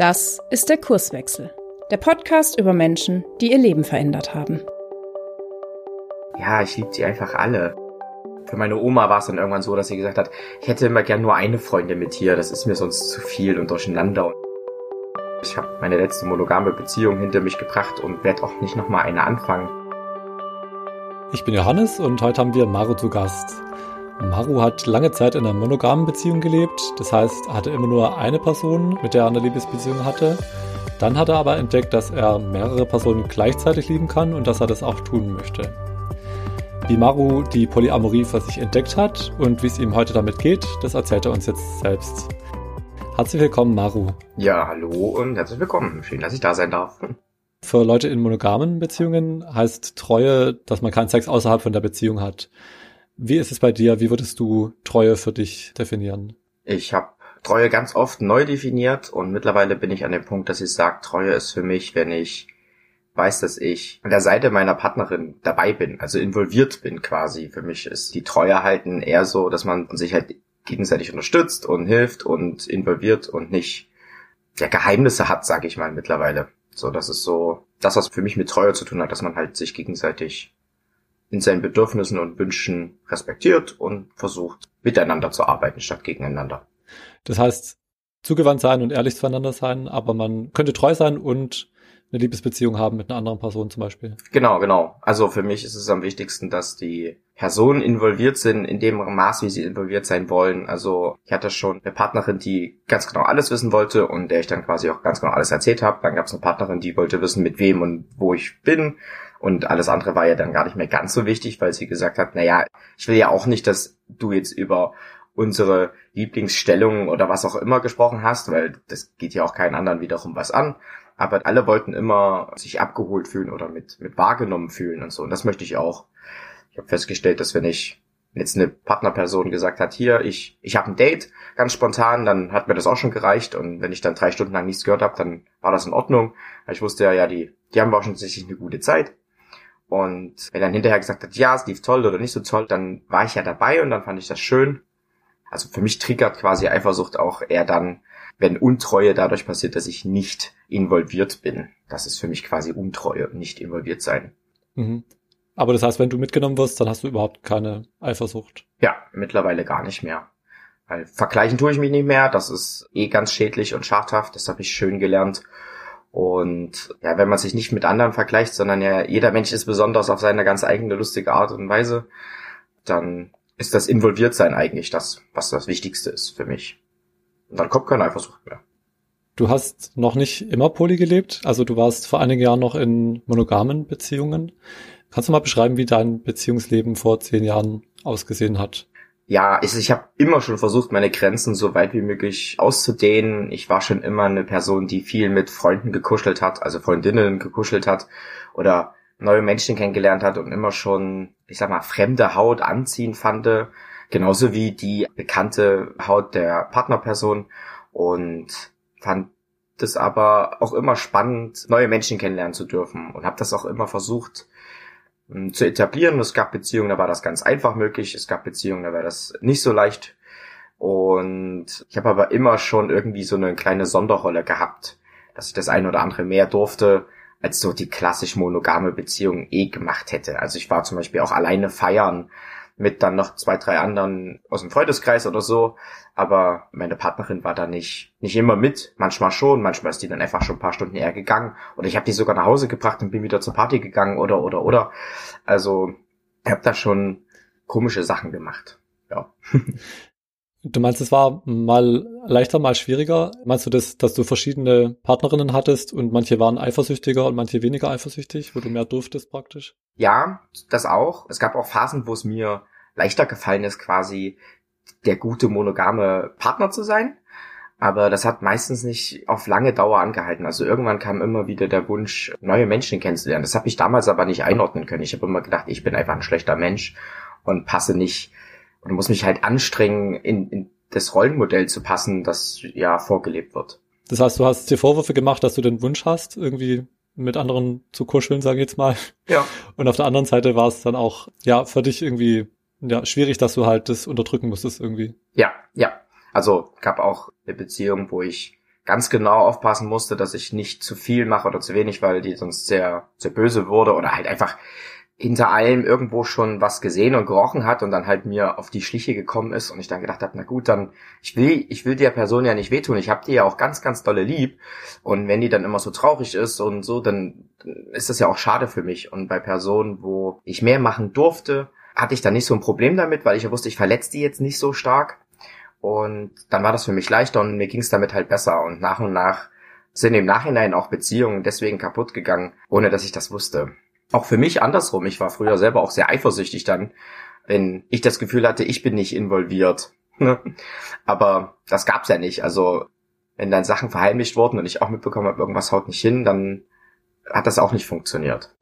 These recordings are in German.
Das ist der Kurswechsel, der Podcast über Menschen, die ihr Leben verändert haben. Ja, ich liebe sie einfach alle. Für meine Oma war es dann irgendwann so, dass sie gesagt hat, ich hätte immer gern nur eine Freundin mit hier, das ist mir sonst zu viel und durcheinander. Ich habe meine letzte monogame Beziehung hinter mich gebracht und werde auch nicht nochmal eine anfangen. Ich bin Johannes und heute haben wir Maru zu Gast. Maru hat lange Zeit in einer monogamen Beziehung gelebt, das heißt, er hatte immer nur eine Person, mit der er eine Liebesbeziehung hatte. Dann hat er aber entdeckt, dass er mehrere Personen gleichzeitig lieben kann und dass er das auch tun möchte. Wie Maru die Polyamorie für sich entdeckt hat und wie es ihm heute damit geht, das erzählt er uns jetzt selbst. Herzlich willkommen, Maru. Ja, hallo und herzlich willkommen. Schön, dass ich da sein darf. Für Leute in monogamen Beziehungen heißt Treue, dass man keinen Sex außerhalb von der Beziehung hat. Wie ist es bei dir? Wie würdest du Treue für dich definieren? Ich habe Treue ganz oft neu definiert und mittlerweile bin ich an dem Punkt, dass ich sage, Treue ist für mich, wenn ich weiß, dass ich an der Seite meiner Partnerin dabei bin, also involviert bin quasi. Für mich ist die Treue halten eher so, dass man sich halt gegenseitig unterstützt und hilft und involviert und nicht ja, Geheimnisse hat, sage ich mal mittlerweile. So, das ist so das, was für mich mit Treue zu tun hat, dass man halt sich gegenseitig in seinen Bedürfnissen und Wünschen respektiert und versucht, miteinander zu arbeiten statt gegeneinander. Das heißt, zugewandt sein und ehrlich zueinander sein, aber man könnte treu sein und eine Liebesbeziehung haben mit einer anderen Person zum Beispiel. Genau, genau. Also für mich ist es am wichtigsten, dass die Personen involviert sind in dem Maß, wie sie involviert sein wollen. Also ich hatte schon eine Partnerin, die ganz genau alles wissen wollte und der ich dann quasi auch ganz genau alles erzählt habe. Dann gab es eine Partnerin, die wollte wissen, mit wem und wo ich bin. Und alles andere war ja dann gar nicht mehr ganz so wichtig, weil sie gesagt hat, naja, ich will ja auch nicht, dass du jetzt über unsere Lieblingsstellung oder was auch immer gesprochen hast, weil das geht ja auch keinen anderen wiederum was an. Aber alle wollten immer sich abgeholt fühlen oder mit, mit wahrgenommen fühlen und so. Und das möchte ich auch. Ich habe festgestellt, dass wenn ich jetzt eine Partnerperson gesagt hat, hier, ich, ich habe ein Date, ganz spontan, dann hat mir das auch schon gereicht. Und wenn ich dann drei Stunden lang nichts gehört habe, dann war das in Ordnung. Ich wusste ja, ja, die, die haben wahrscheinlich eine gute Zeit. Und wenn dann hinterher gesagt hat, ja, es lief toll oder nicht so toll, dann war ich ja dabei und dann fand ich das schön. Also für mich triggert quasi Eifersucht auch eher dann, wenn Untreue dadurch passiert, dass ich nicht involviert bin. Das ist für mich quasi Untreue, nicht involviert sein. Mhm. Aber das heißt, wenn du mitgenommen wirst, dann hast du überhaupt keine Eifersucht. Ja, mittlerweile gar nicht mehr. Weil vergleichen tue ich mich nicht mehr. Das ist eh ganz schädlich und schadhaft. Das habe ich schön gelernt. Und ja, wenn man sich nicht mit anderen vergleicht, sondern ja, jeder Mensch ist besonders auf seine ganz eigene lustige Art und Weise, dann ist das Involviertsein eigentlich das, was das Wichtigste ist für mich. Und dann kommt keine Eifersucht mehr. Du hast noch nicht immer poly gelebt, also du warst vor einigen Jahren noch in monogamen Beziehungen. Kannst du mal beschreiben, wie dein Beziehungsleben vor zehn Jahren ausgesehen hat? Ja, ich, ich habe immer schon versucht, meine Grenzen so weit wie möglich auszudehnen. Ich war schon immer eine Person, die viel mit Freunden gekuschelt hat, also Freundinnen gekuschelt hat oder neue Menschen kennengelernt hat und immer schon, ich sag mal, fremde Haut anziehen fand, genauso wie die bekannte Haut der Partnerperson. Und fand das aber auch immer spannend, neue Menschen kennenlernen zu dürfen. Und habe das auch immer versucht, zu etablieren. Es gab Beziehungen, da war das ganz einfach möglich. Es gab Beziehungen, da war das nicht so leicht. Und ich habe aber immer schon irgendwie so eine kleine Sonderrolle gehabt, dass ich das eine oder andere mehr durfte, als so die klassisch monogame Beziehung eh gemacht hätte. Also ich war zum Beispiel auch alleine feiern mit dann noch zwei, drei anderen aus dem Freundeskreis oder so. Aber meine Partnerin war da nicht, nicht immer mit. Manchmal schon, manchmal ist die dann einfach schon ein paar Stunden eher gegangen. Oder ich habe die sogar nach Hause gebracht und bin wieder zur Party gegangen oder, oder, oder. Also ich habe da schon komische Sachen gemacht. Ja. Du meinst, es war mal leichter, mal schwieriger? Meinst du das, dass du verschiedene Partnerinnen hattest und manche waren eifersüchtiger und manche weniger eifersüchtig, wo du mehr durftest praktisch? Ja, das auch. Es gab auch Phasen, wo es mir leichter gefallen ist, quasi der gute monogame Partner zu sein. Aber das hat meistens nicht auf lange Dauer angehalten. Also irgendwann kam immer wieder der Wunsch, neue Menschen kennenzulernen. Das habe ich damals aber nicht einordnen können. Ich habe immer gedacht, ich bin einfach ein schlechter Mensch und passe nicht und muss mich halt anstrengen, in, in das Rollenmodell zu passen, das ja vorgelebt wird. Das heißt, du hast dir Vorwürfe gemacht, dass du den Wunsch hast, irgendwie mit anderen zu kuscheln, sage ich jetzt mal. Ja. Und auf der anderen Seite war es dann auch, ja, für dich irgendwie ja, schwierig, dass du halt das unterdrücken musstest irgendwie. Ja, ja. Also gab auch eine Beziehung, wo ich ganz genau aufpassen musste, dass ich nicht zu viel mache oder zu wenig, weil die sonst sehr, sehr böse wurde oder halt einfach hinter allem irgendwo schon was gesehen und gerochen hat und dann halt mir auf die Schliche gekommen ist und ich dann gedacht habe, na gut, dann ich will ich will der Person ja nicht wehtun. Ich habe die ja auch ganz ganz dolle lieb und wenn die dann immer so traurig ist und so, dann ist das ja auch schade für mich und bei Personen, wo ich mehr machen durfte, hatte ich dann nicht so ein Problem damit, weil ich ja wusste, ich verletze die jetzt nicht so stark und dann war das für mich leichter und mir ging es damit halt besser und nach und nach sind im Nachhinein auch Beziehungen deswegen kaputt gegangen, ohne dass ich das wusste auch für mich andersrum. Ich war früher selber auch sehr eifersüchtig dann, wenn ich das Gefühl hatte, ich bin nicht involviert. Ne? Aber das gab's ja nicht. Also wenn dann Sachen verheimlicht wurden und ich auch mitbekommen habe, irgendwas haut nicht hin, dann hat das auch nicht funktioniert.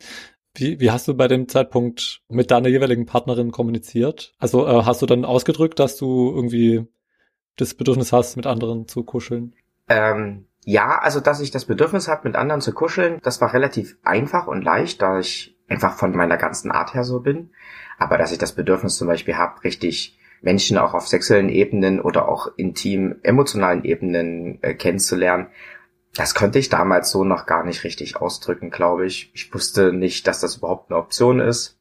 Wie, wie hast du bei dem Zeitpunkt mit deiner jeweiligen Partnerin kommuniziert? Also äh, hast du dann ausgedrückt, dass du irgendwie das Bedürfnis hast, mit anderen zu kuscheln? Ähm, ja, also dass ich das Bedürfnis habe, mit anderen zu kuscheln, das war relativ einfach und leicht, da ich einfach von meiner ganzen Art her so bin. Aber dass ich das Bedürfnis zum Beispiel habe, richtig Menschen auch auf sexuellen Ebenen oder auch intim emotionalen Ebenen äh, kennenzulernen, das konnte ich damals so noch gar nicht richtig ausdrücken, glaube ich. Ich wusste nicht, dass das überhaupt eine Option ist.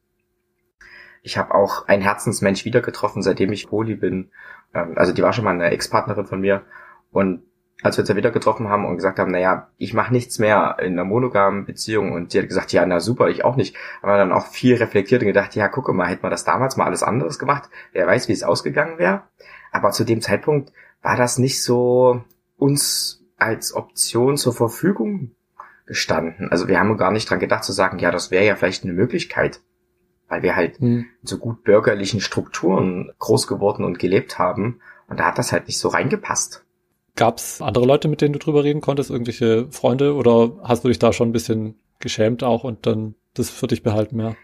Ich habe auch einen Herzensmensch wieder getroffen, seitdem ich Poli bin. Ähm, also die war schon mal eine Ex-Partnerin von mir. Und als wir uns ja wieder getroffen haben und gesagt haben, naja, ich mache nichts mehr in einer monogamen Beziehung und die hat gesagt, ja, na super, ich auch nicht. Haben wir dann auch viel reflektiert und gedacht, ja, gucke mal, hätten wir das damals mal alles anderes gemacht, wer weiß, wie es ausgegangen wäre. Aber zu dem Zeitpunkt war das nicht so uns als Option zur Verfügung gestanden. Also wir haben gar nicht dran gedacht zu sagen, ja, das wäre ja vielleicht eine Möglichkeit, weil wir halt hm. in so gut bürgerlichen Strukturen groß geworden und gelebt haben und da hat das halt nicht so reingepasst. Gab es andere Leute, mit denen du drüber reden konntest, irgendwelche Freunde, oder hast du dich da schon ein bisschen geschämt auch und dann das für dich behalten, ja?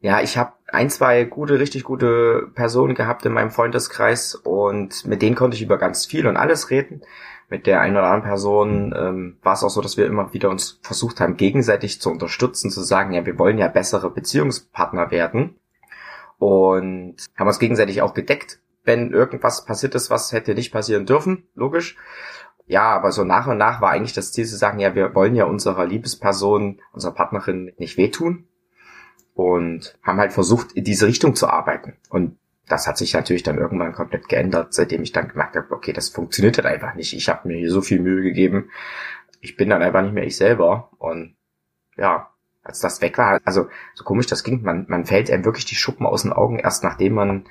Ja, ich habe ein, zwei gute, richtig gute Personen gehabt in meinem Freundeskreis und mit denen konnte ich über ganz viel und alles reden. Mit der einen oder anderen Person ähm, war es auch so, dass wir immer wieder uns versucht haben, gegenseitig zu unterstützen, zu sagen, ja, wir wollen ja bessere Beziehungspartner werden und haben uns gegenseitig auch gedeckt wenn irgendwas passiert ist, was hätte nicht passieren dürfen, logisch. Ja, aber so nach und nach war eigentlich das Ziel zu sagen, ja, wir wollen ja unserer Liebesperson, unserer Partnerin nicht wehtun und haben halt versucht, in diese Richtung zu arbeiten. Und das hat sich natürlich dann irgendwann komplett geändert, seitdem ich dann gemerkt habe, okay, das funktioniert halt einfach nicht. Ich habe mir hier so viel Mühe gegeben. Ich bin dann einfach nicht mehr ich selber. Und ja, als das weg war, also so komisch das ging, man, man fällt einem wirklich die Schuppen aus den Augen, erst nachdem man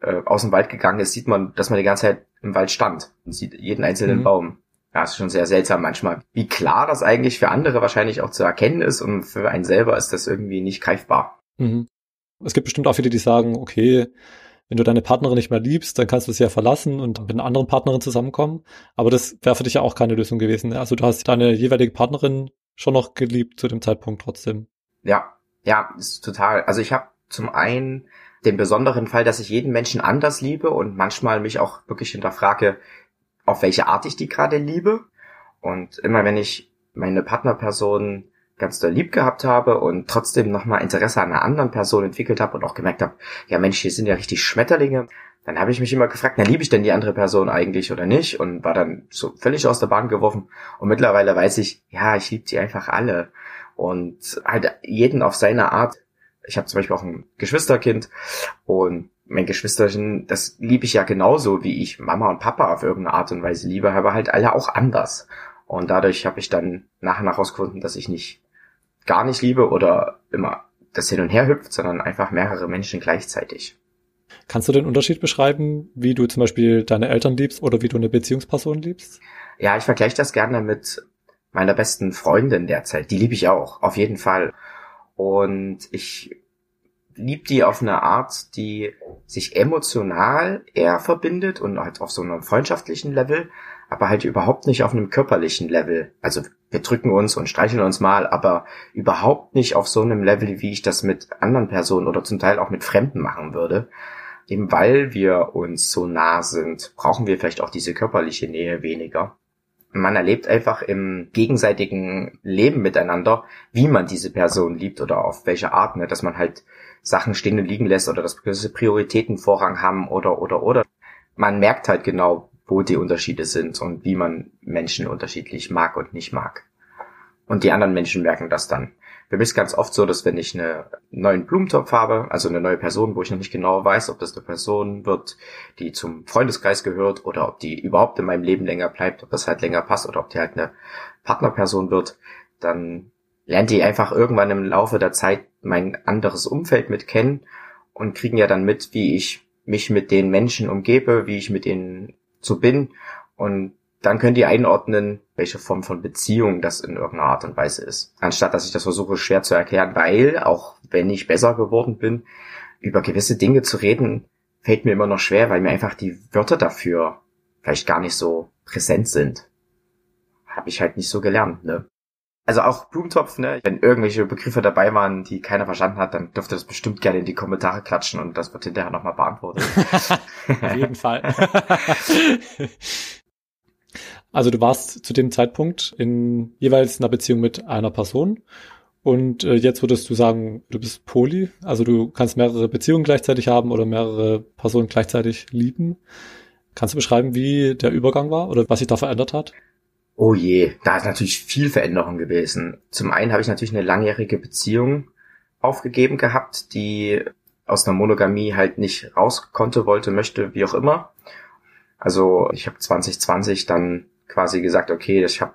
äh, aus dem Wald gegangen ist, sieht man, dass man die ganze Zeit im Wald stand und sieht jeden einzelnen mhm. Baum. Ja, ist schon sehr seltsam manchmal. Wie klar das eigentlich für andere wahrscheinlich auch zu erkennen ist und für einen selber ist das irgendwie nicht greifbar. Mhm. Es gibt bestimmt auch viele, die sagen, okay, wenn du deine Partnerin nicht mehr liebst, dann kannst du sie ja verlassen und mit einer anderen Partnerin zusammenkommen. Aber das wäre für dich ja auch keine Lösung gewesen. Ne? Also du hast deine jeweilige Partnerin schon noch geliebt zu dem Zeitpunkt trotzdem. Ja, ja, ist total. Also ich habe zum einen den besonderen Fall, dass ich jeden Menschen anders liebe und manchmal mich auch wirklich hinterfrage, auf welche Art ich die gerade liebe. Und immer wenn ich meine Partnerperson ganz doll lieb gehabt habe und trotzdem nochmal Interesse an einer anderen Person entwickelt habe und auch gemerkt habe, ja Mensch, hier sind ja richtig Schmetterlinge, dann habe ich mich immer gefragt, na liebe ich denn die andere Person eigentlich oder nicht? Und war dann so völlig aus der Bahn geworfen. Und mittlerweile weiß ich, ja, ich liebe die einfach alle. Und halt jeden auf seine Art ich habe zum Beispiel auch ein Geschwisterkind und mein Geschwisterchen, das liebe ich ja genauso, wie ich Mama und Papa auf irgendeine Art und Weise liebe, aber halt alle auch anders. Und dadurch habe ich dann nach und nach herausgefunden, dass ich nicht gar nicht liebe oder immer das hin und her hüpft, sondern einfach mehrere Menschen gleichzeitig. Kannst du den Unterschied beschreiben, wie du zum Beispiel deine Eltern liebst oder wie du eine Beziehungsperson liebst? Ja, ich vergleiche das gerne mit meiner besten Freundin derzeit. Die liebe ich auch, auf jeden Fall. Und ich liebe die auf eine Art, die sich emotional eher verbindet und halt auf so einem freundschaftlichen Level, aber halt überhaupt nicht auf einem körperlichen Level. Also wir drücken uns und streicheln uns mal, aber überhaupt nicht auf so einem Level, wie ich das mit anderen Personen oder zum Teil auch mit Fremden machen würde. Eben weil wir uns so nah sind, brauchen wir vielleicht auch diese körperliche Nähe weniger man erlebt einfach im gegenseitigen Leben miteinander, wie man diese Person liebt oder auf welche Art, ne? dass man halt Sachen stehen und liegen lässt oder dass gewisse Prioritäten Vorrang haben oder oder oder. Man merkt halt genau, wo die Unterschiede sind und wie man Menschen unterschiedlich mag und nicht mag. Und die anderen Menschen merken das dann. Für mich ist ganz oft so, dass wenn ich einen neuen Blumentopf habe, also eine neue Person, wo ich noch nicht genau weiß, ob das eine Person wird, die zum Freundeskreis gehört oder ob die überhaupt in meinem Leben länger bleibt, ob das halt länger passt oder ob die halt eine Partnerperson wird, dann lernt die einfach irgendwann im Laufe der Zeit mein anderes Umfeld mit kennen und kriegen ja dann mit, wie ich mich mit den Menschen umgebe, wie ich mit ihnen so bin und dann könnt ihr einordnen, welche Form von Beziehung das in irgendeiner Art und Weise ist. Anstatt dass ich das versuche schwer zu erklären, weil, auch wenn ich besser geworden bin, über gewisse Dinge zu reden, fällt mir immer noch schwer, weil mir einfach die Wörter dafür vielleicht gar nicht so präsent sind. Habe ich halt nicht so gelernt, ne? Also auch Blumentopf, ne? Wenn irgendwelche Begriffe dabei waren, die keiner verstanden hat, dann dürfte das bestimmt gerne in die Kommentare klatschen und das wird hinterher nochmal beantwortet. Auf jeden Fall. Also du warst zu dem Zeitpunkt in jeweils einer Beziehung mit einer Person und äh, jetzt würdest du sagen, du bist poly, also du kannst mehrere Beziehungen gleichzeitig haben oder mehrere Personen gleichzeitig lieben. Kannst du beschreiben, wie der Übergang war oder was sich da verändert hat? Oh je, da ist natürlich viel Veränderung gewesen. Zum einen habe ich natürlich eine langjährige Beziehung aufgegeben gehabt, die aus einer Monogamie halt nicht raus konnte, wollte, möchte, wie auch immer. Also ich habe 2020 dann quasi gesagt, okay, ich habe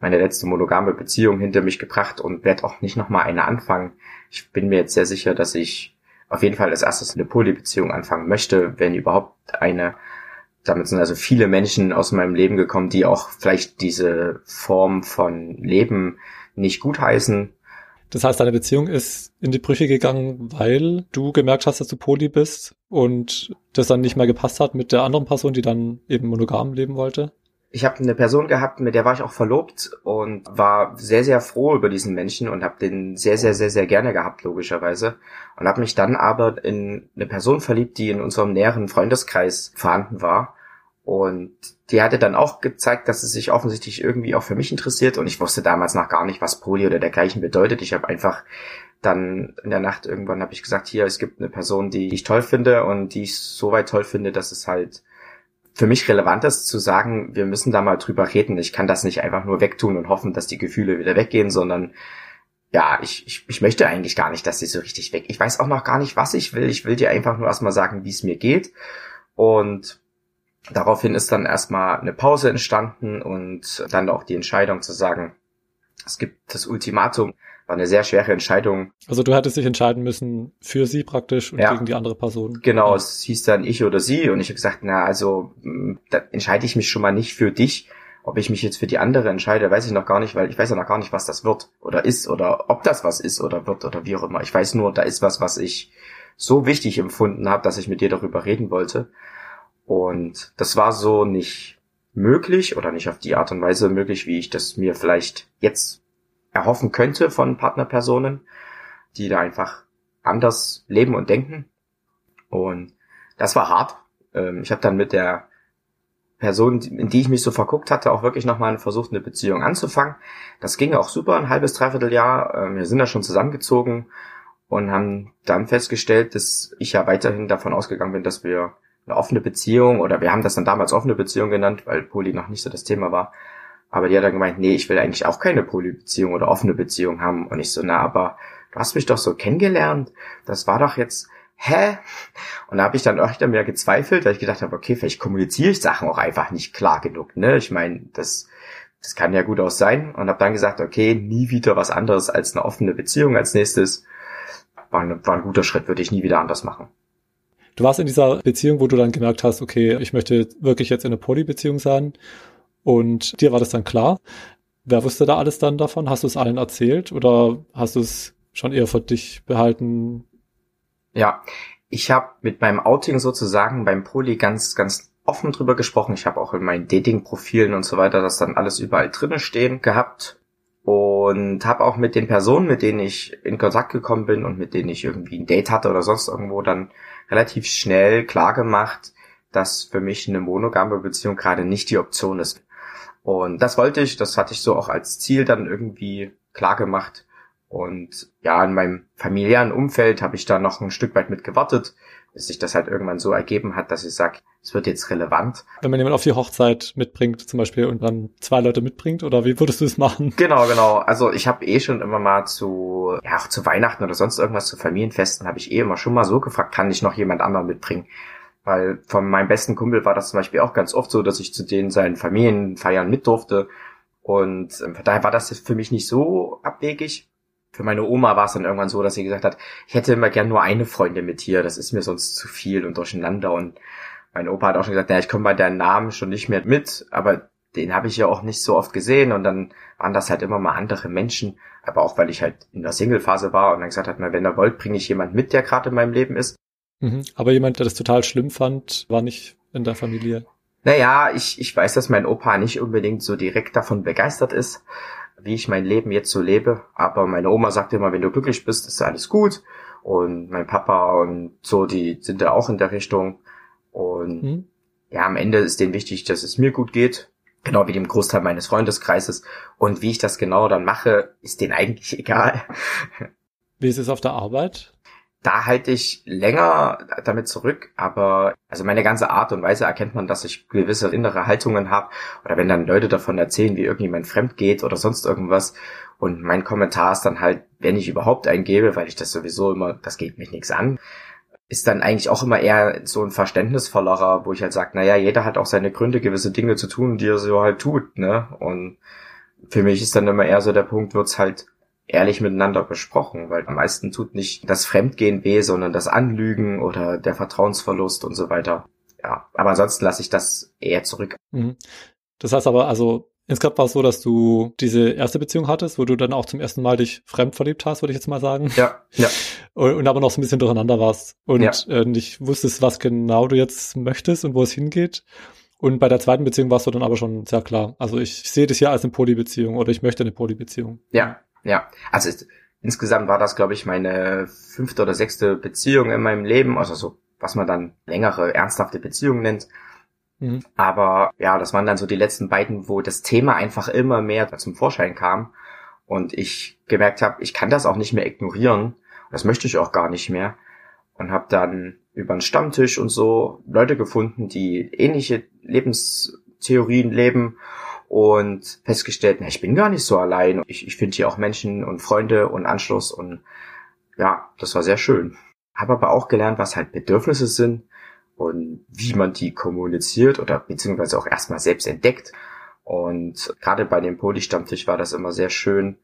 meine letzte monogame Beziehung hinter mich gebracht und werde auch nicht nochmal eine anfangen. Ich bin mir jetzt sehr sicher, dass ich auf jeden Fall als erstes eine Polybeziehung anfangen möchte, wenn überhaupt eine. Damit sind also viele Menschen aus meinem Leben gekommen, die auch vielleicht diese Form von Leben nicht gutheißen. Das heißt, deine Beziehung ist in die Brüche gegangen, weil du gemerkt hast, dass du poly bist und das dann nicht mehr gepasst hat mit der anderen Person, die dann eben monogam leben wollte? ich habe eine Person gehabt, mit der war ich auch verlobt und war sehr, sehr froh über diesen Menschen und habe den sehr, sehr, sehr, sehr gerne gehabt, logischerweise. Und habe mich dann aber in eine Person verliebt, die in unserem näheren Freundeskreis vorhanden war. Und die hatte dann auch gezeigt, dass sie sich offensichtlich irgendwie auch für mich interessiert. Und ich wusste damals noch gar nicht, was Poli oder dergleichen bedeutet. Ich habe einfach dann in der Nacht irgendwann habe ich gesagt, hier, es gibt eine Person, die ich toll finde und die ich so weit toll finde, dass es halt für mich relevant ist zu sagen, wir müssen da mal drüber reden. Ich kann das nicht einfach nur wegtun und hoffen, dass die Gefühle wieder weggehen, sondern ja, ich, ich, ich möchte eigentlich gar nicht, dass sie so richtig weg. Ich weiß auch noch gar nicht, was ich will. Ich will dir einfach nur erstmal sagen, wie es mir geht. Und daraufhin ist dann erstmal eine Pause entstanden und dann auch die Entscheidung zu sagen, es gibt das Ultimatum, war eine sehr schwere Entscheidung. Also du hättest dich entscheiden müssen für sie praktisch und ja. gegen die andere Person. Genau, ja. es hieß dann ich oder sie und ich habe gesagt, na also da entscheide ich mich schon mal nicht für dich. Ob ich mich jetzt für die andere entscheide, weiß ich noch gar nicht, weil ich weiß ja noch gar nicht, was das wird oder ist oder ob das was ist oder wird oder wie auch immer. Ich weiß nur, da ist was, was ich so wichtig empfunden habe, dass ich mit dir darüber reden wollte. Und das war so nicht möglich oder nicht auf die Art und Weise möglich, wie ich das mir vielleicht jetzt erhoffen könnte von Partnerpersonen, die da einfach anders leben und denken. Und das war hart. Ähm, ich habe dann mit der Person, in die ich mich so verguckt hatte, auch wirklich nochmal versucht, eine Beziehung anzufangen. Das ging auch super, ein halbes, dreiviertel Jahr. Ähm, wir sind da schon zusammengezogen und haben dann festgestellt, dass ich ja weiterhin davon ausgegangen bin, dass wir eine offene Beziehung oder wir haben das dann damals offene Beziehung genannt, weil Poli noch nicht so das Thema war, aber die hat dann gemeint, nee, ich will eigentlich auch keine Polybeziehung oder offene Beziehung haben. Und ich so, na, aber du hast mich doch so kennengelernt. Das war doch jetzt, hä? Und da habe ich dann öfter mehr gezweifelt, weil ich gedacht habe, okay, vielleicht kommuniziere ich Sachen auch einfach nicht klar genug. Ne? Ich meine, das, das kann ja gut aus sein. Und habe dann gesagt, okay, nie wieder was anderes als eine offene Beziehung als nächstes. War ein, war ein guter Schritt, würde ich nie wieder anders machen. Du warst in dieser Beziehung, wo du dann gemerkt hast, okay, ich möchte wirklich jetzt in eine Polybeziehung sein. Und dir war das dann klar. Wer wusste da alles dann davon? Hast du es allen erzählt oder hast du es schon eher für dich behalten? Ja, ich habe mit meinem Outing sozusagen beim Poly ganz, ganz offen drüber gesprochen. Ich habe auch in meinen Dating-Profilen und so weiter das dann alles überall drinnen stehen gehabt und habe auch mit den Personen, mit denen ich in Kontakt gekommen bin und mit denen ich irgendwie ein Date hatte oder sonst irgendwo dann relativ schnell klar gemacht, dass für mich eine monogame Beziehung gerade nicht die Option ist. Und das wollte ich, das hatte ich so auch als Ziel dann irgendwie klar gemacht. Und ja, in meinem familiären Umfeld habe ich da noch ein Stück weit mit gewartet, bis sich das halt irgendwann so ergeben hat, dass ich sage, es wird jetzt relevant. Wenn man jemanden auf die Hochzeit mitbringt zum Beispiel und dann zwei Leute mitbringt oder wie würdest du es machen? Genau, genau. Also ich habe eh schon immer mal zu, ja auch zu Weihnachten oder sonst irgendwas zu Familienfesten habe ich eh immer schon mal so gefragt, kann ich noch jemand anderen mitbringen? Weil von meinem besten Kumpel war das zum Beispiel auch ganz oft so, dass ich zu denen seinen Familienfeiern mit durfte. Und ähm, von daher war das für mich nicht so abwegig für meine Oma war es dann irgendwann so, dass sie gesagt hat, ich hätte immer gern nur eine Freundin mit hier, das ist mir sonst zu viel und durcheinander. Und mein Opa hat auch schon gesagt, naja, ich komme bei deinem Namen schon nicht mehr mit, aber den habe ich ja auch nicht so oft gesehen und dann waren das halt immer mal andere Menschen, aber auch weil ich halt in der Single-Phase war und dann gesagt hat, wenn ihr wollt, bringe ich jemand mit, der gerade in meinem Leben ist. Mhm. Aber jemand, der das total schlimm fand, war nicht in der Familie. Naja, ich, ich weiß, dass mein Opa nicht unbedingt so direkt davon begeistert ist wie ich mein Leben jetzt so lebe. Aber meine Oma sagt immer, wenn du glücklich bist, ist alles gut. Und mein Papa und so, die sind da auch in der Richtung. Und mhm. ja, am Ende ist denen wichtig, dass es mir gut geht. Genau wie dem Großteil meines Freundeskreises. Und wie ich das genau dann mache, ist denen eigentlich egal. Wie ist es auf der Arbeit? Da halte ich länger damit zurück, aber also meine ganze Art und Weise erkennt man, dass ich gewisse innere Haltungen habe oder wenn dann Leute davon erzählen, wie irgendjemand fremd geht oder sonst irgendwas und mein Kommentar ist dann halt, wenn ich überhaupt eingebe, weil ich das sowieso immer, das geht mich nichts an, ist dann eigentlich auch immer eher so ein verständnisvollerer, wo ich halt sage, naja, jeder hat auch seine Gründe, gewisse Dinge zu tun, die er so halt tut, ne? Und für mich ist dann immer eher so der Punkt, wird's halt ehrlich miteinander besprochen, weil am meisten tut nicht das Fremdgehen weh, sondern das Anlügen oder der Vertrauensverlust und so weiter. Ja, aber ansonsten lasse ich das eher zurück. Mhm. Das heißt aber, also insgesamt war es so, dass du diese erste Beziehung hattest, wo du dann auch zum ersten Mal dich fremd verliebt hast, würde ich jetzt mal sagen. Ja, ja. Und, und aber noch so ein bisschen durcheinander warst und ja. äh, nicht wusstest, was genau du jetzt möchtest und wo es hingeht. Und bei der zweiten Beziehung warst du dann aber schon sehr klar. Also ich sehe das ja als eine Polybeziehung oder ich möchte eine Polybeziehung. Ja, ja, also ist, insgesamt war das, glaube ich, meine fünfte oder sechste Beziehung in meinem Leben, also so, was man dann längere, ernsthafte Beziehungen nennt. Mhm. Aber ja, das waren dann so die letzten beiden, wo das Thema einfach immer mehr zum Vorschein kam und ich gemerkt habe, ich kann das auch nicht mehr ignorieren. Das möchte ich auch gar nicht mehr. Und habe dann über einen Stammtisch und so Leute gefunden, die ähnliche Lebenstheorien leben und festgestellt, na, ich bin gar nicht so allein. Ich, ich finde hier auch Menschen und Freunde und Anschluss und ja, das war sehr schön. Habe aber auch gelernt, was halt Bedürfnisse sind und wie man die kommuniziert oder beziehungsweise auch erstmal selbst entdeckt. Und gerade bei dem Poli-Stammtisch war das immer sehr schön,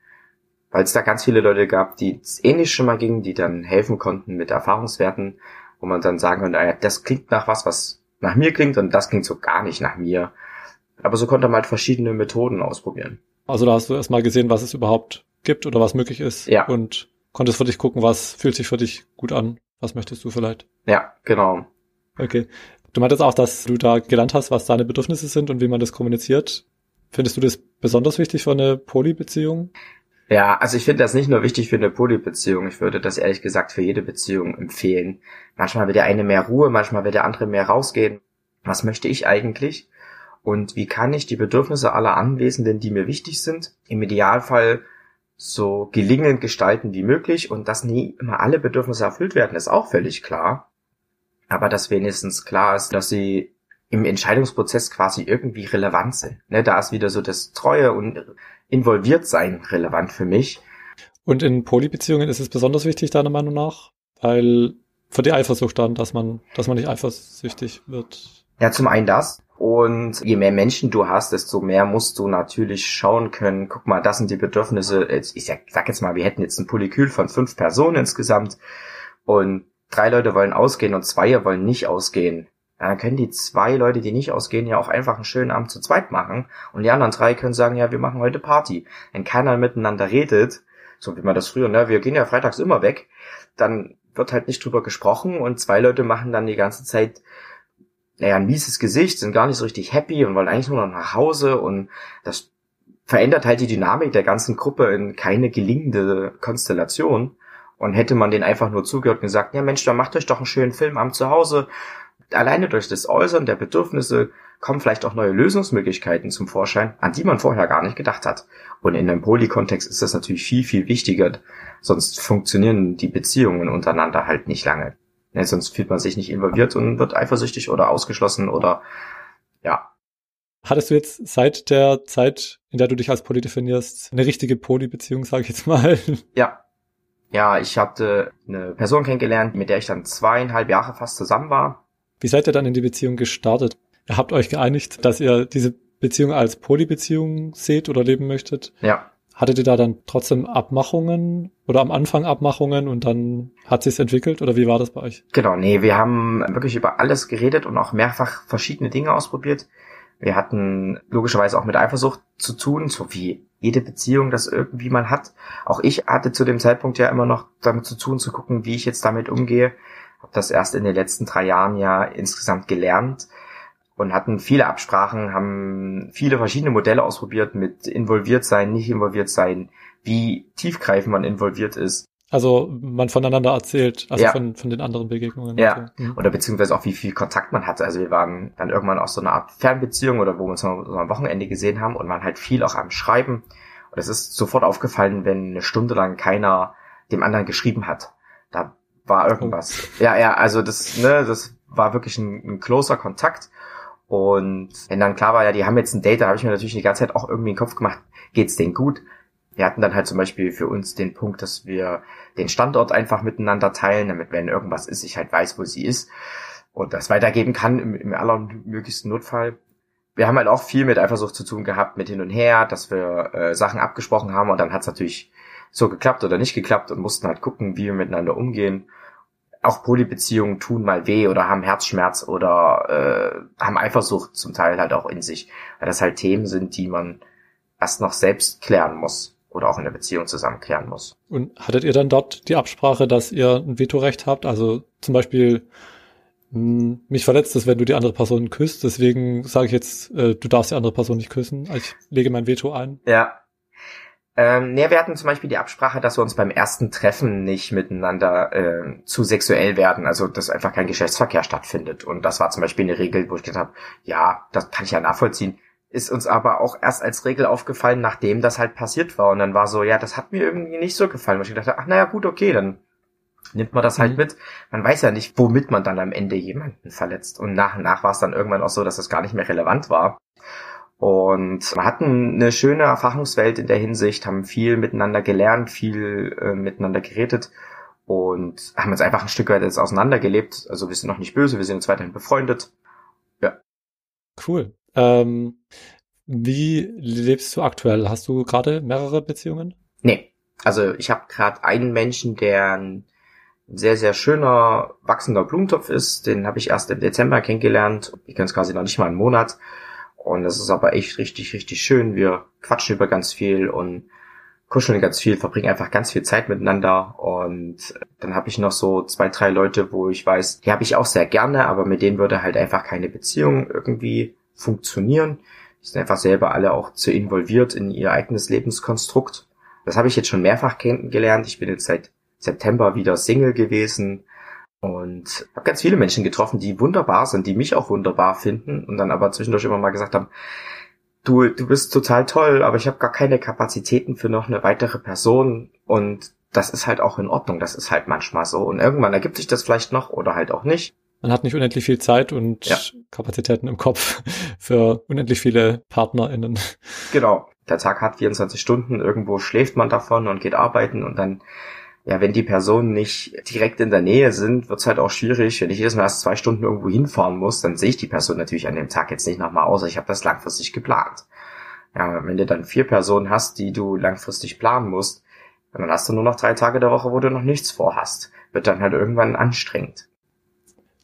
weil es da ganz viele Leute gab, die ähnlich schon mal gingen, die dann helfen konnten mit Erfahrungswerten, wo man dann sagen konnte, ah das klingt nach was, was nach mir klingt und das klingt so gar nicht nach mir. Aber so konnte man halt verschiedene Methoden ausprobieren. Also da hast du erstmal gesehen, was es überhaupt gibt oder was möglich ist. Ja. Und konntest für dich gucken, was fühlt sich für dich gut an. Was möchtest du vielleicht? Ja, genau. Okay. Du meintest auch, dass du da gelernt hast, was deine Bedürfnisse sind und wie man das kommuniziert. Findest du das besonders wichtig für eine Polybeziehung? Ja, also ich finde das nicht nur wichtig für eine Polybeziehung. Ich würde das ehrlich gesagt für jede Beziehung empfehlen. Manchmal will der eine mehr Ruhe, manchmal will der andere mehr rausgehen. Was möchte ich eigentlich? Und wie kann ich die Bedürfnisse aller Anwesenden, die mir wichtig sind, im Idealfall so gelingend gestalten wie möglich und dass nie immer alle Bedürfnisse erfüllt werden, ist auch völlig klar. Aber dass wenigstens klar ist, dass sie im Entscheidungsprozess quasi irgendwie relevant sind. Ne, da ist wieder so das Treue und involviert sein relevant für mich. Und in Polybeziehungen ist es besonders wichtig, deiner Meinung nach, weil für die Eifersucht dann, dass man, dass man nicht eifersüchtig wird. Ja, zum einen das. Und je mehr Menschen du hast, desto mehr musst du natürlich schauen können, guck mal, das sind die Bedürfnisse. Ich sag, jetzt mal, wir hätten jetzt ein Polykül von fünf Personen insgesamt und drei Leute wollen ausgehen und zwei wollen nicht ausgehen. Dann können die zwei Leute, die nicht ausgehen, ja auch einfach einen schönen Abend zu zweit machen. Und die anderen drei können sagen, ja, wir machen heute Party. Wenn keiner miteinander redet, so wie man das früher, ne, wir gehen ja freitags immer weg, dann wird halt nicht drüber gesprochen und zwei Leute machen dann die ganze Zeit naja, ein mieses Gesicht, sind gar nicht so richtig happy und wollen eigentlich nur noch nach Hause und das verändert halt die Dynamik der ganzen Gruppe in keine gelingende Konstellation. Und hätte man den einfach nur zugehört und gesagt, ja Mensch, dann macht euch doch einen schönen Film am Zuhause. Alleine durch das Äußern der Bedürfnisse kommen vielleicht auch neue Lösungsmöglichkeiten zum Vorschein, an die man vorher gar nicht gedacht hat. Und in einem Poly-Kontext ist das natürlich viel, viel wichtiger, sonst funktionieren die Beziehungen untereinander halt nicht lange. Ja, sonst fühlt man sich nicht involviert und wird eifersüchtig oder ausgeschlossen oder ja. Hattest du jetzt seit der Zeit, in der du dich als Poly definierst, eine richtige Poly-Beziehung, sage ich jetzt mal? Ja. Ja, ich hatte eine Person kennengelernt, mit der ich dann zweieinhalb Jahre fast zusammen war. Wie seid ihr dann in die Beziehung gestartet? Ihr habt euch geeinigt, dass ihr diese Beziehung als Polybeziehung seht oder leben möchtet? Ja. Hattet ihr da dann trotzdem Abmachungen oder am Anfang Abmachungen und dann hat sich's entwickelt oder wie war das bei euch? Genau, nee, wir haben wirklich über alles geredet und auch mehrfach verschiedene Dinge ausprobiert. Wir hatten logischerweise auch mit Eifersucht zu tun, so wie jede Beziehung das irgendwie man hat. Auch ich hatte zu dem Zeitpunkt ja immer noch damit zu tun, zu gucken, wie ich jetzt damit umgehe. Habe das erst in den letzten drei Jahren ja insgesamt gelernt und hatten viele Absprachen, haben viele verschiedene Modelle ausprobiert mit involviert sein, nicht involviert sein, wie tiefgreifend man involviert ist. Also man voneinander erzählt, also Ja. von, von den anderen Begegnungen. Ja. So. Mhm. Oder beziehungsweise auch wie viel Kontakt man hatte. Also wir waren dann irgendwann auch so eine Art Fernbeziehung oder wo wir uns noch so am Wochenende gesehen haben und waren halt viel auch am Schreiben. Und es ist sofort aufgefallen, wenn eine Stunde lang keiner dem anderen geschrieben hat. Da war irgendwas. Ja, ja, also das, ne, das war wirklich ein, ein closer Kontakt. Und wenn dann klar war, ja, die haben jetzt ein Date, da habe ich mir natürlich die ganze Zeit auch irgendwie in den Kopf gemacht, geht's denen gut? Wir hatten dann halt zum Beispiel für uns den Punkt, dass wir den Standort einfach miteinander teilen, damit wenn irgendwas ist, ich halt weiß, wo sie ist und das weitergeben kann im, im allermöglichsten Notfall. Wir haben halt auch viel mit Eifersucht zu tun gehabt, mit hin und her, dass wir äh, Sachen abgesprochen haben und dann hat's natürlich so geklappt oder nicht geklappt und mussten halt gucken, wie wir miteinander umgehen. Auch Polybeziehungen tun mal weh oder haben Herzschmerz oder äh, haben Eifersucht zum Teil halt auch in sich, weil das halt Themen sind, die man erst noch selbst klären muss oder auch in der Beziehung zusammen klären muss. Und hattet ihr dann dort die Absprache, dass ihr ein Vetorecht habt? Also zum Beispiel, mh, mich verletzt es, wenn du die andere Person küsst, deswegen sage ich jetzt, äh, du darfst die andere Person nicht küssen. Ich lege mein Veto ein. Ja. Ähm, nee, wir hatten zum Beispiel die Absprache, dass wir uns beim ersten Treffen nicht miteinander äh, zu sexuell werden, also dass einfach kein Geschlechtsverkehr stattfindet. Und das war zum Beispiel eine Regel, wo ich gedacht habe, ja, das kann ich ja nachvollziehen. Ist uns aber auch erst als Regel aufgefallen, nachdem das halt passiert war. Und dann war so, ja, das hat mir irgendwie nicht so gefallen. Wo ich gedacht habe, ach naja, gut, okay, dann nimmt man das halt Mhm. mit. Man weiß ja nicht, womit man dann am Ende jemanden verletzt. Und nach und nach war es dann irgendwann auch so, dass das gar nicht mehr relevant war. Und wir hatten eine schöne Erfahrungswelt in der Hinsicht, haben viel miteinander gelernt, viel äh, miteinander geredet und haben uns einfach ein Stück weit jetzt auseinandergelebt. Also wir sind noch nicht böse, wir sind jetzt weiterhin befreundet. Cool. Ähm, wie lebst du aktuell? Hast du gerade mehrere Beziehungen? Nee, also ich habe gerade einen Menschen, der ein sehr, sehr schöner, wachsender Blumentopf ist. Den habe ich erst im Dezember kennengelernt. Ich kenne es quasi noch nicht mal einen Monat. Und das ist aber echt richtig, richtig schön. Wir quatschen über ganz viel und kuscheln ganz viel, verbringen einfach ganz viel Zeit miteinander. Und dann habe ich noch so zwei, drei Leute, wo ich weiß, die habe ich auch sehr gerne, aber mit denen würde halt einfach keine Beziehung irgendwie funktionieren. Die sind einfach selber alle auch zu involviert in ihr eigenes Lebenskonstrukt. Das habe ich jetzt schon mehrfach kennengelernt. Ich bin jetzt seit September wieder Single gewesen und habe ganz viele Menschen getroffen, die wunderbar sind, die mich auch wunderbar finden und dann aber zwischendurch immer mal gesagt haben, du, du bist total toll, aber ich habe gar keine Kapazitäten für noch eine weitere Person und das ist halt auch in Ordnung, das ist halt manchmal so und irgendwann ergibt sich das vielleicht noch oder halt auch nicht. Man hat nicht unendlich viel Zeit und Ja. Kapazitäten im Kopf für unendlich viele PartnerInnen. Genau. Der Tag hat 24 Stunden, irgendwo schläft man davon und geht arbeiten und dann, ja, wenn die Personen nicht direkt in der Nähe sind, wird's halt auch schwierig. Wenn ich jedes Mal erst zwei Stunden irgendwo hinfahren muss, dann sehe ich die Person natürlich an dem Tag jetzt nicht nochmal, außer ich habe das langfristig geplant. Ja, wenn du dann vier Personen hast, die du langfristig planen musst, dann hast du nur noch drei Tage der Woche, wo du noch nichts vorhast. Wird dann halt irgendwann anstrengend.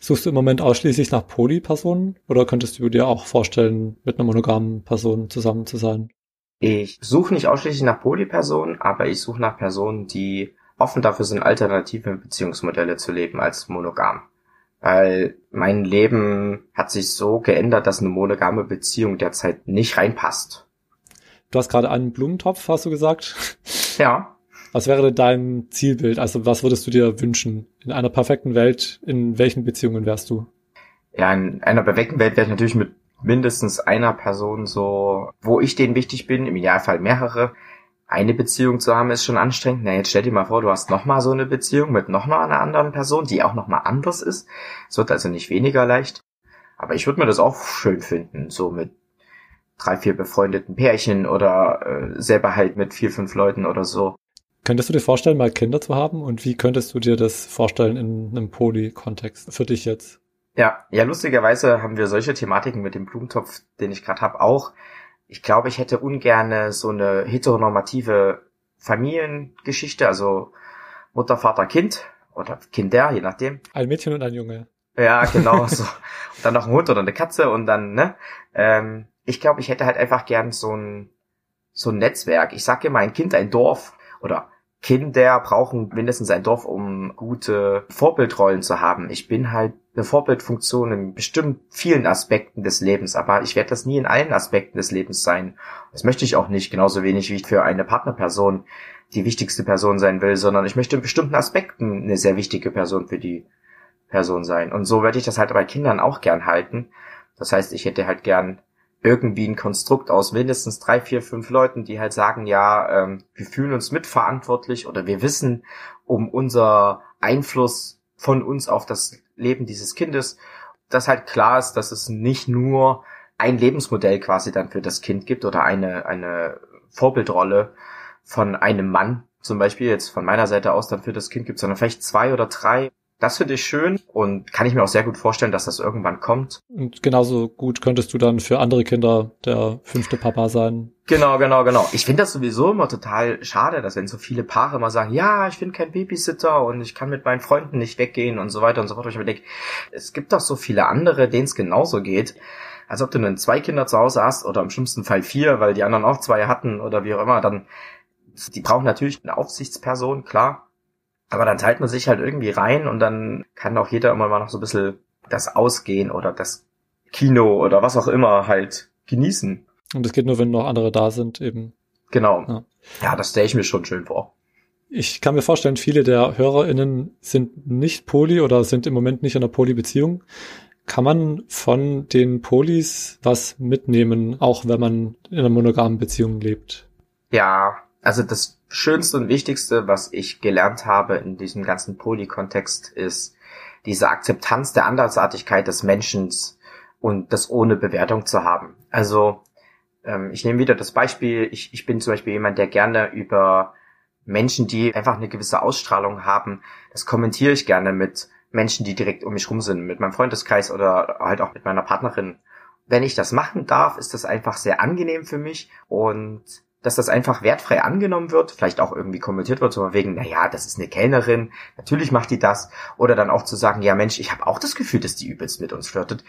Suchst du im Moment ausschließlich nach Poly-Personen oder könntest du dir auch vorstellen, mit einer monogamen Person zusammen zu sein? Ich suche nicht ausschließlich nach Polypersonen, aber ich suche nach Personen, die offen dafür sind, alternative Beziehungsmodelle zu leben als monogam. Weil mein Leben hat sich so geändert, dass eine monogame Beziehung derzeit nicht reinpasst. Du hast gerade einen Blumentopf, hast du gesagt. Ja, Was wäre denn dein Zielbild? Also was würdest du dir wünschen? In einer perfekten Welt, in welchen Beziehungen wärst du? ja, in einer perfekten Welt wäre ich natürlich mit mindestens einer Person so, wo ich denen wichtig bin, im Idealfall mehrere, eine Beziehung zu haben ist schon anstrengend. Na, jetzt stell dir mal vor, du hast nochmal so eine Beziehung mit nochmal einer anderen Person, die auch nochmal anders ist. Es wird also nicht weniger leicht. Aber ich würde mir das auch schön finden, so mit drei, vier befreundeten Pärchen oder äh, selber halt mit vier, fünf Leuten oder so. Könntest du dir vorstellen, mal Kinder zu haben? Und wie könntest du dir das vorstellen in einem Poly-Kontext für dich jetzt? Ja, ja, lustigerweise haben wir solche Thematiken mit dem Blumentopf, den ich gerade habe, auch. Ich glaube, ich hätte ungerne so eine heteronormative Familiengeschichte, also Mutter, Vater, Kind oder Kinder, je nachdem. Ein Mädchen und ein Junge. Ja, genau so. Und dann noch ein Hund oder eine Katze und dann, ne? Ähm, ich glaube, ich hätte halt einfach gern so ein, so ein Netzwerk. Ich sage immer, ein Kind, ein Dorf oder Kinder brauchen mindestens ein Dorf, um gute Vorbildrollen zu haben. Ich bin halt eine Vorbildfunktion in bestimmt vielen Aspekten des Lebens, aber ich werde das nie in allen Aspekten des Lebens sein. Das möchte ich auch nicht, genauso wenig wie ich für eine Partnerperson die wichtigste Person sein will, sondern ich möchte in bestimmten Aspekten eine sehr wichtige Person für die Person sein. Und so werde ich das halt bei Kindern auch gern halten. Das heißt, ich hätte halt gern irgendwie ein Konstrukt aus mindestens drei, vier, fünf Leuten, die halt sagen, ja, ähm, wir fühlen uns mitverantwortlich oder wir wissen um unser Einfluss von uns auf das Leben dieses Kindes, dass halt klar ist, dass es nicht nur ein Lebensmodell quasi dann für das Kind gibt oder eine, eine Vorbildrolle von einem Mann, zum Beispiel jetzt von meiner Seite aus dann für das Kind gibt, sondern vielleicht zwei oder drei das finde ich schön und kann ich mir auch sehr gut vorstellen, dass das irgendwann kommt. Und genauso gut könntest du dann für andere Kinder der fünfte Papa sein. Genau, genau, genau. Ich finde das sowieso immer total schade, dass wenn so viele Paare immer sagen, ja, ich bin kein Babysitter und ich kann mit meinen Freunden nicht weggehen und so weiter und so fort. Und ich mir denke, es gibt doch so viele andere, denen es genauso geht. Als ob du nun zwei Kinder zu Hause hast oder im schlimmsten Fall vier, weil die anderen auch zwei hatten oder wie auch immer, dann die brauchen natürlich eine Aufsichtsperson, klar. Aber dann teilt man sich halt irgendwie rein und dann kann auch jeder immer mal noch so ein bisschen das Ausgehen oder das Kino oder was auch immer halt genießen. Und das geht nur, wenn noch andere da sind, eben. Genau. Ja, ja das stelle ich mir schon schön vor. Ich kann mir vorstellen, viele der HörerInnen sind nicht Poly oder sind im Moment nicht in einer Poly-Beziehung. Kann man von den Polis was mitnehmen, auch wenn man in einer monogamen Beziehung lebt? Ja, also das Schönste und Wichtigste, was ich gelernt habe in diesem ganzen Poly-Kontext, ist diese Akzeptanz der Andersartigkeit des Menschen und das ohne Bewertung zu haben. Also ähm, ich nehme wieder das Beispiel, ich, ich bin zum Beispiel jemand, der gerne über Menschen, die einfach eine gewisse Ausstrahlung haben, das kommentiere ich gerne mit Menschen, die direkt um mich rum sind, mit meinem Freundeskreis oder halt auch mit meiner Partnerin. Wenn ich das machen darf, ist das einfach sehr angenehm für mich und dass das einfach wertfrei angenommen wird, vielleicht auch irgendwie kommentiert wird, so wegen, na ja, das ist eine Kellnerin, natürlich macht die das, oder dann auch zu sagen, ja Mensch, ich habe auch das Gefühl, dass die übelst mit uns flirtet.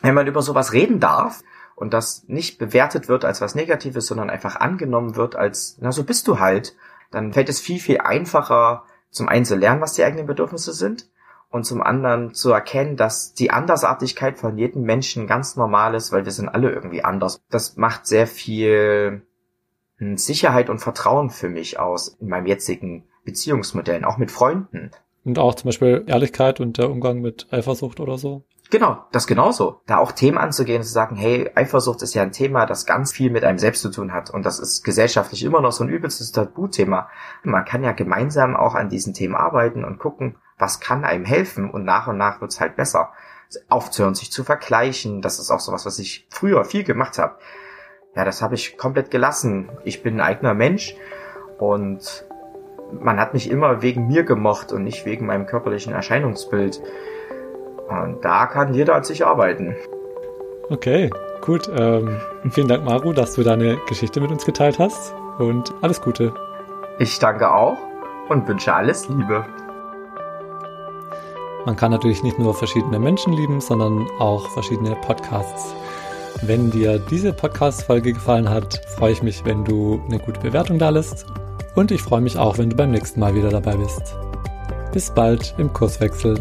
Wenn man über sowas reden darf und das nicht bewertet wird als was Negatives, sondern einfach angenommen wird als, na so bist du halt, dann fällt es viel, viel einfacher, zum einen zu lernen, was die eigenen Bedürfnisse sind und zum anderen zu erkennen, dass die Andersartigkeit von jedem Menschen ganz normal ist, weil wir sind alle irgendwie anders. Das macht sehr viel Sicherheit und Vertrauen für mich aus in meinem jetzigen Beziehungsmodellen, auch mit Freunden. Und auch zum Beispiel Ehrlichkeit und der Umgang mit Eifersucht oder so. Genau, das genauso. Da auch Themen anzugehen und zu sagen, hey, Eifersucht ist ja ein Thema, das ganz viel mit einem selbst zu tun hat. Und das ist gesellschaftlich immer noch so ein übelstes Tabuthema. Man kann ja gemeinsam auch an diesen Themen arbeiten und gucken, was kann einem helfen. Und nach und nach wird's halt besser. Aufzuhören, sich zu vergleichen, das ist auch sowas, was ich früher viel gemacht habe ja, das habe ich komplett gelassen. Ich bin ein eigener Mensch und man hat mich immer wegen mir gemocht und nicht wegen meinem körperlichen Erscheinungsbild. Und da kann jeder an sich arbeiten. Okay, gut. Ähm, vielen Dank, Maru, dass du deine Geschichte mit uns geteilt hast und alles Gute. Ich danke auch und wünsche alles Liebe. Man kann natürlich nicht nur verschiedene Menschen lieben, sondern auch verschiedene Podcasts. Wenn dir diese Podcast-Folge gefallen hat, freue ich mich, wenn du eine gute Bewertung da lässt. Und ich freue mich auch, wenn du beim nächsten Mal wieder dabei bist. Bis bald im Kurswechsel.